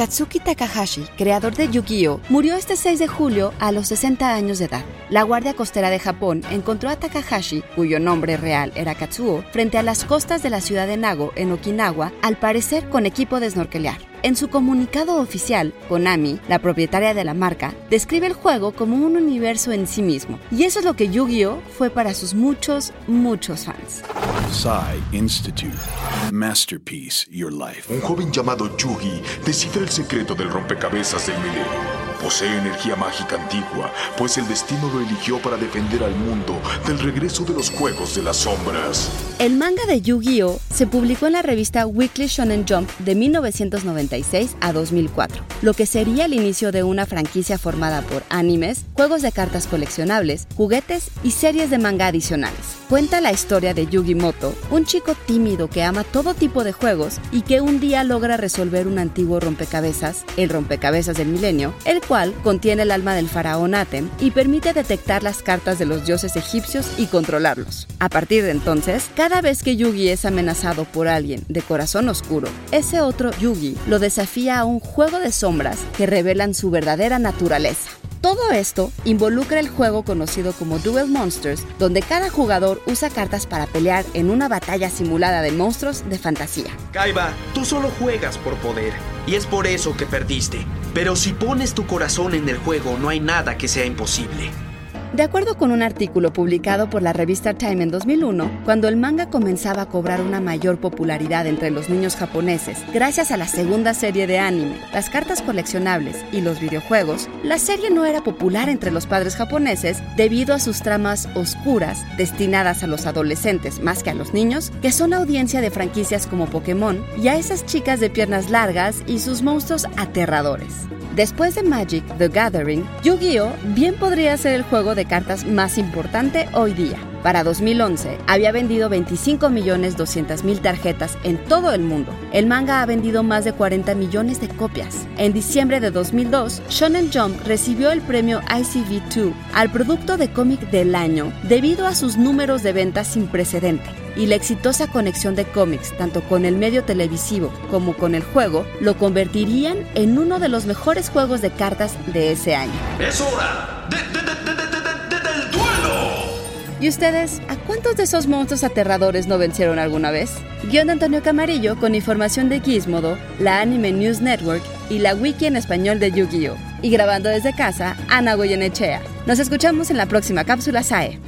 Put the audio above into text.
Akatsuki Takahashi, creador de Yu-Gi-Oh, murió este 6 de julio a los 60 años de edad. La Guardia Costera de Japón encontró a Takahashi, cuyo nombre real era Katsuo, frente a las costas de la ciudad de Nago, en Okinawa, al parecer con equipo de snorkelear. En su comunicado oficial, Konami, la propietaria de la marca, describe el juego como un universo en sí mismo. Y eso es lo que Yu-Gi-Oh fue para sus muchos, muchos fans. Psy Institute. Masterpiece Your Life. Un joven llamado Yugi descifra el secreto del rompecabezas del milenio. Posee energía mágica antigua, pues el destino lo eligió para defender al mundo del regreso de los Juegos de las Sombras. El manga de Yu-Gi-Oh se publicó en la revista Weekly Shonen Jump de 1996 a 2004, lo que sería el inicio de una franquicia formada por animes, juegos de cartas coleccionables, juguetes y series de manga adicionales. Cuenta la historia de Yugi Moto, un chico tímido que ama todo tipo de juegos y que un día logra resolver un antiguo rompecabezas, el rompecabezas del milenio, el cual contiene el alma del faraón Atem y permite detectar las cartas de los dioses egipcios y controlarlos. A partir de entonces, cada vez que Yugi es amenazado por alguien de corazón oscuro, ese otro Yugi lo desafía a un juego de sombras que revelan su verdadera naturaleza. Todo esto involucra el juego conocido como Duel Monsters, donde cada jugador usa cartas para pelear en una batalla simulada de monstruos de fantasía. Kaiba, tú solo juegas por poder, y es por eso que perdiste. Pero si pones tu corazón en el juego, no hay nada que sea imposible. De acuerdo con un artículo publicado por la revista Time en 2001, cuando el manga comenzaba a cobrar una mayor popularidad entre los niños japoneses, gracias a la segunda serie de anime, las cartas coleccionables y los videojuegos, la serie no era popular entre los padres japoneses debido a sus tramas oscuras destinadas a los adolescentes más que a los niños, que son audiencia de franquicias como Pokémon, y a esas chicas de piernas largas y sus monstruos aterradores. Después de Magic the Gathering, Yu-Gi-Oh bien podría ser el juego de cartas más importante hoy día. Para 2011, había vendido 25.200.000 tarjetas en todo el mundo. El manga ha vendido más de 40 millones de copias. En diciembre de 2002, Shonen Jump recibió el premio ICV2 al producto de cómic del año debido a sus números de ventas sin precedente y la exitosa conexión de cómics tanto con el medio televisivo como con el juego lo convertirían en uno de los mejores juegos de cartas de ese año. ¡Es hora de, de- de- de- de- de-! ¿Y ustedes, a cuántos de esos monstruos aterradores no vencieron alguna vez? Guión de Antonio Camarillo con información de Gizmodo, la Anime News Network y la wiki en español de Yu-Gi-Oh! Y grabando desde casa, Ana Goyenechea. Nos escuchamos en la próxima cápsula SAE.